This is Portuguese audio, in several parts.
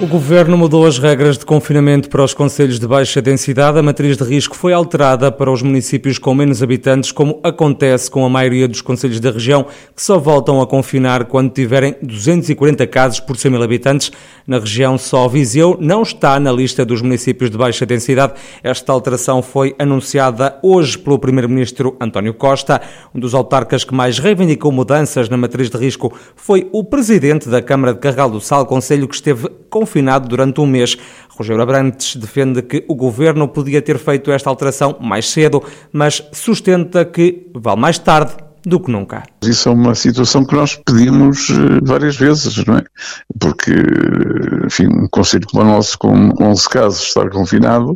O Governo mudou as regras de confinamento para os conselhos de baixa densidade. A matriz de risco foi alterada para os municípios com menos habitantes, como acontece com a maioria dos conselhos da região, que só voltam a confinar quando tiverem 240 casos por 100 mil habitantes. Na região, só Viseu não está na lista dos municípios de baixa densidade. Esta alteração foi anunciada hoje pelo Primeiro-Ministro António Costa. Um dos autarcas que mais reivindicou mudanças na matriz de risco foi o Presidente da Câmara de Carral do Sal, conselho que esteve confinado confinado durante um mês. Rogério Abrantes defende que o governo podia ter feito esta alteração mais cedo, mas sustenta que vale mais tarde do que nunca. Isso é uma situação que nós pedimos eh, várias vezes, não é? Porque, enfim, um conselho como o nosso, com 11 casos, estar confinado,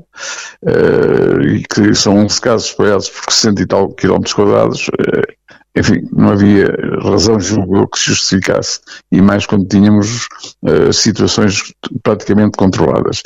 uh, e que são 11 casos espalhados por 60 e tal quilómetros quadrados, uh, enfim, não havia razão, julgo que se justificasse, e mais quando tínhamos uh, situações praticamente controladas.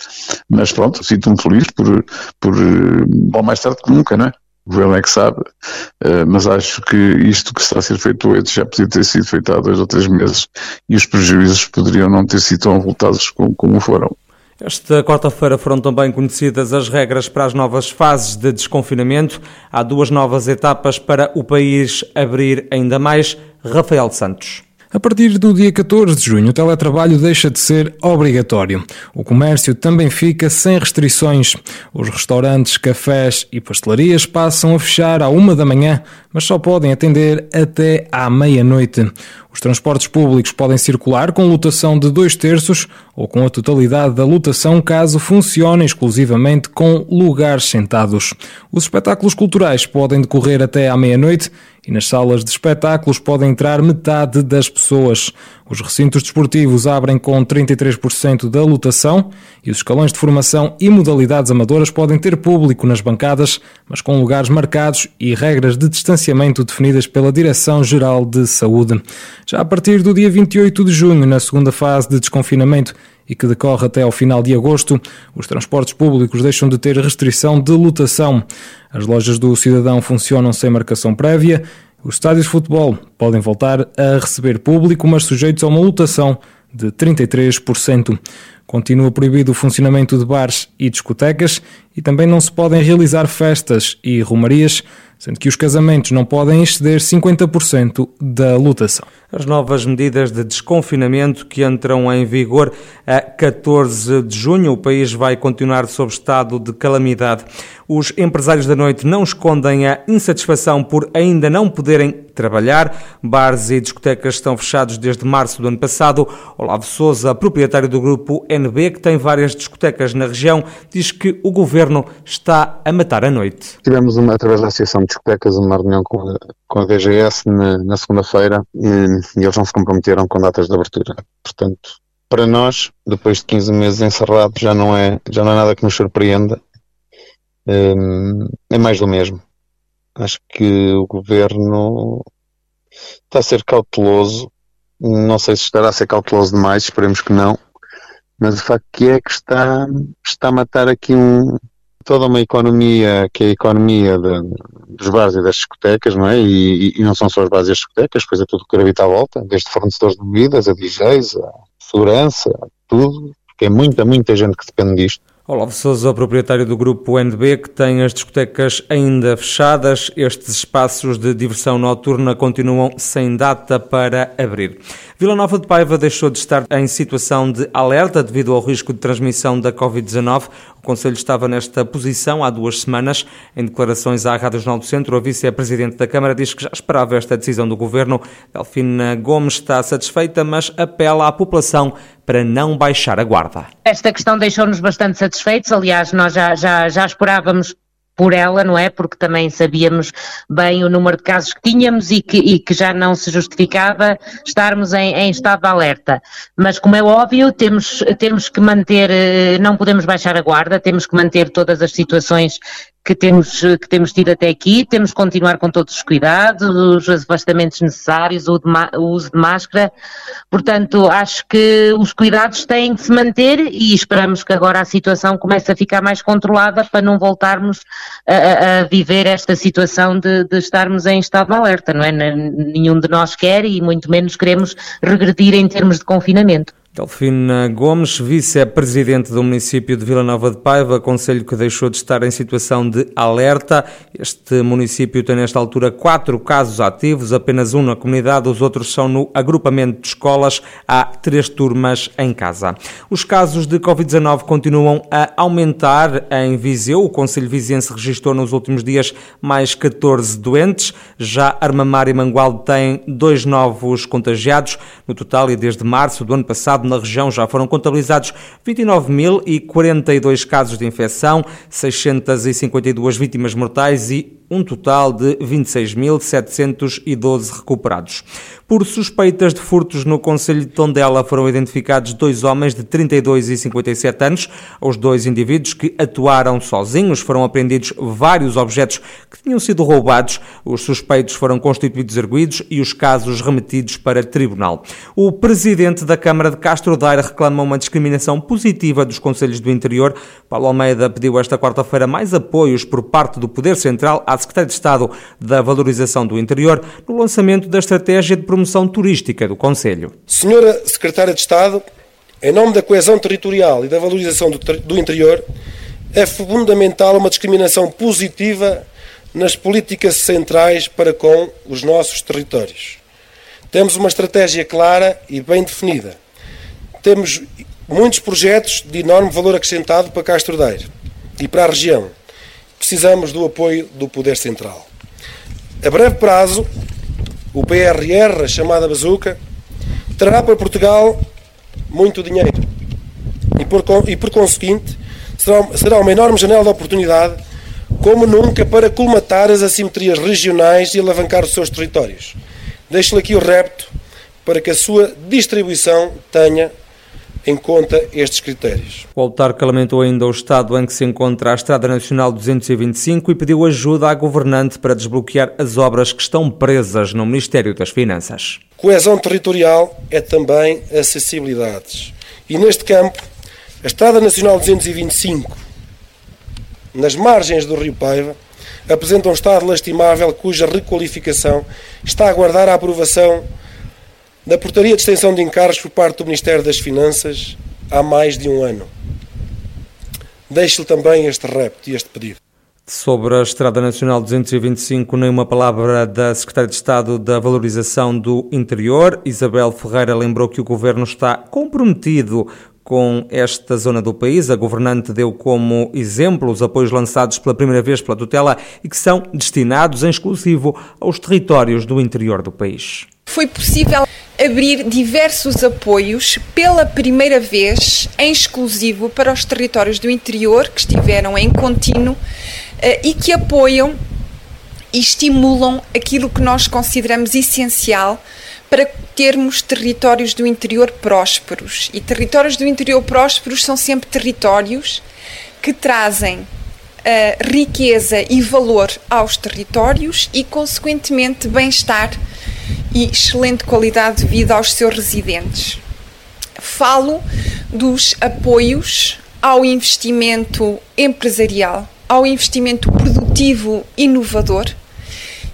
Mas pronto, sinto-me feliz por, por uh, bom, mais tarde que nunca, não é? O governo é que sabe, uh, mas acho que isto que está a ser feito hoje já podia ter sido feito há dois ou três meses e os prejuízos poderiam não ter sido tão voltados como foram. Esta quarta-feira foram também conhecidas as regras para as novas fases de desconfinamento. Há duas novas etapas para o país abrir ainda mais. Rafael Santos. A partir do dia 14 de junho, o teletrabalho deixa de ser obrigatório. O comércio também fica sem restrições. Os restaurantes, cafés e pastelarias passam a fechar à uma da manhã, mas só podem atender até à meia-noite. Os transportes públicos podem circular com lotação de dois terços ou com a totalidade da lotação caso funcionem exclusivamente com lugares sentados. Os espetáculos culturais podem decorrer até à meia-noite e nas salas de espetáculos podem entrar metade das pessoas. Os recintos desportivos abrem com 33% da lotação e os escalões de formação e modalidades amadoras podem ter público nas bancadas, mas com lugares marcados e regras de distanciamento definidas pela Direção-Geral de Saúde. Já a partir do dia 28 de junho, na segunda fase de desconfinamento, e que decorre até ao final de agosto, os transportes públicos deixam de ter restrição de lotação. As lojas do cidadão funcionam sem marcação prévia. Os estádios de futebol podem voltar a receber público, mas sujeitos a uma lotação de 33%. Continua proibido o funcionamento de bares e discotecas e também não se podem realizar festas e romarias sendo que os casamentos não podem exceder 50% da lotação. As novas medidas de desconfinamento que entram em vigor a 14 de junho, o país vai continuar sob estado de calamidade. Os empresários da noite não escondem a insatisfação por ainda não poderem trabalhar. Bares e discotecas estão fechados desde março do ano passado. Olavo Souza, proprietário do grupo Que tem várias discotecas na região, diz que o governo está a matar a noite. Tivemos, uma, através da Associação de Discotecas, uma reunião com a, com a DGS na, na segunda-feira e, e eles não se comprometeram com datas de abertura. Portanto, para nós, depois de 15 meses encerrados, já não é, já não é nada que nos surpreenda. Um, é mais do mesmo. Acho que o governo está a ser cauteloso. Não sei se estará a ser cauteloso demais, esperemos que não. Mas o facto que é que está, está a matar aqui um, toda uma economia que é a economia de, dos bares e das discotecas, não é? E, e, não são só os bares e as discotecas, pois é tudo que gravita à volta, desde fornecedores de bebidas, a DJs, a segurança, tudo, porque é muita, muita gente que depende disto. Olavo Souza, proprietário do grupo NB, que tem as discotecas ainda fechadas. Estes espaços de diversão noturna continuam sem data para abrir. Vila Nova de Paiva deixou de estar em situação de alerta devido ao risco de transmissão da Covid-19. O Conselho estava nesta posição há duas semanas. Em declarações à Rádio Jornal do Centro, a vice-presidente da Câmara diz que já esperava esta decisão do Governo. Delfina Gomes está satisfeita, mas apela à população para não baixar a guarda. Esta questão deixou-nos bastante satisfeitos. Aliás, nós já, já, já esperávamos por ela, não é? Porque também sabíamos bem o número de casos que tínhamos e que, e que já não se justificava estarmos em, em, estado de alerta. Mas, como é óbvio, temos, temos que manter, eh, não podemos baixar a guarda, temos que manter todas as situações que temos, que temos tido até aqui, temos que continuar com todos os cuidados, os afastamentos necessários, o, de, o uso de máscara, portanto acho que os cuidados têm que se manter e esperamos que agora a situação comece a ficar mais controlada para não voltarmos a, a viver esta situação de, de, estarmos em estado de alerta, não é? Nenhum de nós quer e muito menos queremos regredir em termos de confinamento. Delfina Gomes, vice-presidente do município de Vila Nova de Paiva, conselho que deixou de estar em situação de alerta. Este município tem nesta altura quatro casos ativos, apenas um na comunidade, os outros são no agrupamento de escolas. Há três turmas em casa. Os casos de Covid-19 continuam a aumentar em Viseu. O conselho viziense registrou nos últimos dias mais 14 doentes. Já Armamar e Mangualde têm dois novos contagiados. No total, e desde março do ano passado, na região já foram contabilizados 29.042 casos de infecção, 652 vítimas mortais e um total de 26.712 recuperados. Por suspeitas de furtos no Conselho de Tondela foram identificados dois homens de 32 e 57 anos. Os dois indivíduos que atuaram sozinhos foram apreendidos vários objetos que tinham sido roubados. Os suspeitos foram constituídos arguídos e os casos remetidos para tribunal. O presidente da Câmara de Castro Daire reclama uma discriminação positiva dos Conselhos do Interior. Paulo Almeida pediu esta quarta-feira mais apoios por parte do Poder Central à Secretaria de Estado da Valorização do Interior no lançamento da Estratégia de Promoção Turística do Conselho. Senhora Secretária de Estado, em nome da coesão territorial e da valorização do, do interior, é fundamental uma discriminação positiva nas políticas centrais para com os nossos territórios. Temos uma estratégia clara e bem definida. Temos muitos projetos de enorme valor acrescentado para Castro Daire e para a região precisamos do apoio do Poder Central. A breve prazo, o PRR, chamada Bazuca, trará para Portugal muito dinheiro e, por, e, por conseguinte, será, será uma enorme janela de oportunidade, como nunca, para colmatar as assimetrias regionais e alavancar os seus territórios. Deixo-lhe aqui o repto para que a sua distribuição tenha em conta estes critérios. O autarca lamentou ainda o estado em que se encontra a Estrada Nacional 225 e pediu ajuda à governante para desbloquear as obras que estão presas no Ministério das Finanças. Coesão territorial é também acessibilidades. E neste campo, a Estrada Nacional 225, nas margens do Rio Paiva, apresenta um estado lastimável cuja requalificação está a aguardar a aprovação da Portaria de Extensão de Encargos por parte do Ministério das Finanças há mais de um ano. Deixo-lhe também este repto e este pedido. Sobre a Estrada Nacional 225, nem uma palavra da Secretária de Estado da Valorização do Interior. Isabel Ferreira lembrou que o Governo está comprometido com esta zona do país. A governante deu como exemplo os apoios lançados pela primeira vez pela tutela e que são destinados em exclusivo aos territórios do interior do país. Foi possível abrir diversos apoios pela primeira vez em exclusivo para os territórios do interior que estiveram em contínuo eh, e que apoiam e estimulam aquilo que nós consideramos essencial para termos territórios do interior prósperos. E territórios do interior prósperos são sempre territórios que trazem uh, riqueza e valor aos territórios e, consequentemente, bem-estar e excelente qualidade de vida aos seus residentes. Falo dos apoios ao investimento empresarial, ao investimento produtivo inovador,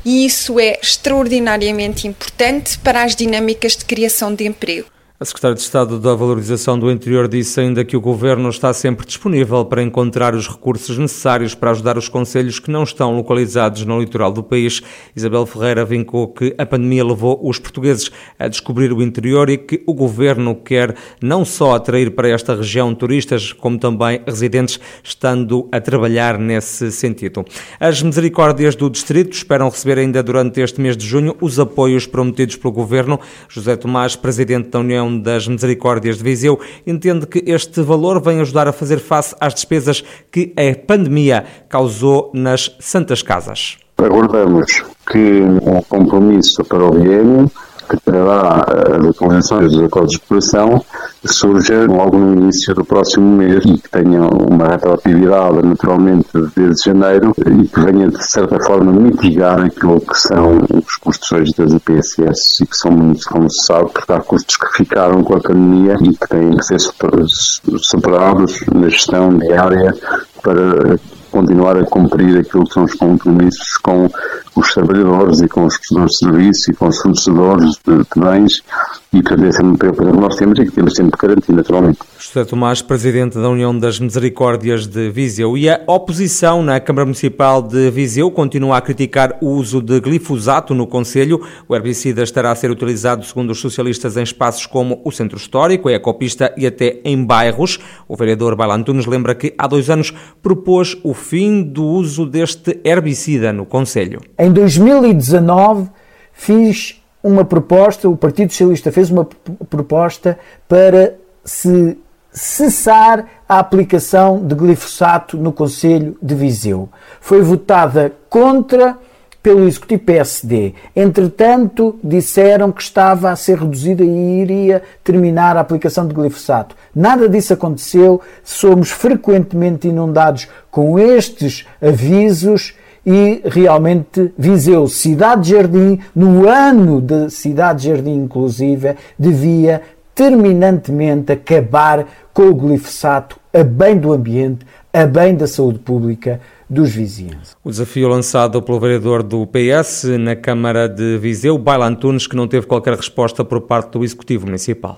e isso é extraordinariamente importante para as dinâmicas de criação de emprego. A Secretária de Estado da Valorização do Interior disse ainda que o Governo está sempre disponível para encontrar os recursos necessários para ajudar os conselhos que não estão localizados no litoral do país. Isabel Ferreira vincou que a pandemia levou os portugueses a descobrir o interior e que o Governo quer não só atrair para esta região turistas, como também residentes, estando a trabalhar nesse sentido. As misericórdias do Distrito esperam receber ainda durante este mês de junho os apoios prometidos pelo Governo. José Tomás, Presidente da União das Misericórdias de Viseu, entende que este valor vem ajudar a fazer face às despesas que a pandemia causou nas Santas Casas. Aguardamos que o compromisso para o biênio que trará as atualizações dos acordos de cooperação surja logo no início do próximo mês e que tenha uma retroatividade naturalmente desde janeiro e que venha de certa forma mitigar aquilo que são os custos extras da PSS e que são muitos, como se sabe, porque há custos que ficaram com a pandemia e que têm que ser superados na gestão diária para continuar a cumprir aquilo que são os compromissos com os trabalhadores e com os prestadores de serviço e com os fornecedores de, de bens e portanto essa é uma preocupação que nós temos e que temos sempre que garantir naturalmente. José Tomás, Presidente da União das Misericórdias de Viseu e a oposição na Câmara Municipal de Viseu continua a criticar o uso de glifosato no Conselho. O herbicida estará a ser utilizado, segundo os socialistas, em espaços como o Centro Histórico, a Ecopista e até em bairros. O vereador Bailantunes lembra que há dois anos propôs o fim do uso deste herbicida no Conselho. Em 2019 fiz uma proposta, o Partido Socialista fez uma proposta para se cessar a aplicação de glifosato no Conselho de Viseu. Foi votada contra pelo Executivo PSD. Entretanto, disseram que estava a ser reduzida e iria terminar a aplicação de glifosato. Nada disso aconteceu. Somos frequentemente inundados com estes avisos e realmente Viseu, Cidade Jardim, no ano de Cidade Jardim inclusive, devia terminantemente acabar com o glifosato a bem do ambiente, a bem da saúde pública dos vizinhos. O desafio lançado pelo vereador do PS na Câmara de Viseu, Baila Antunes, que não teve qualquer resposta por parte do Executivo Municipal.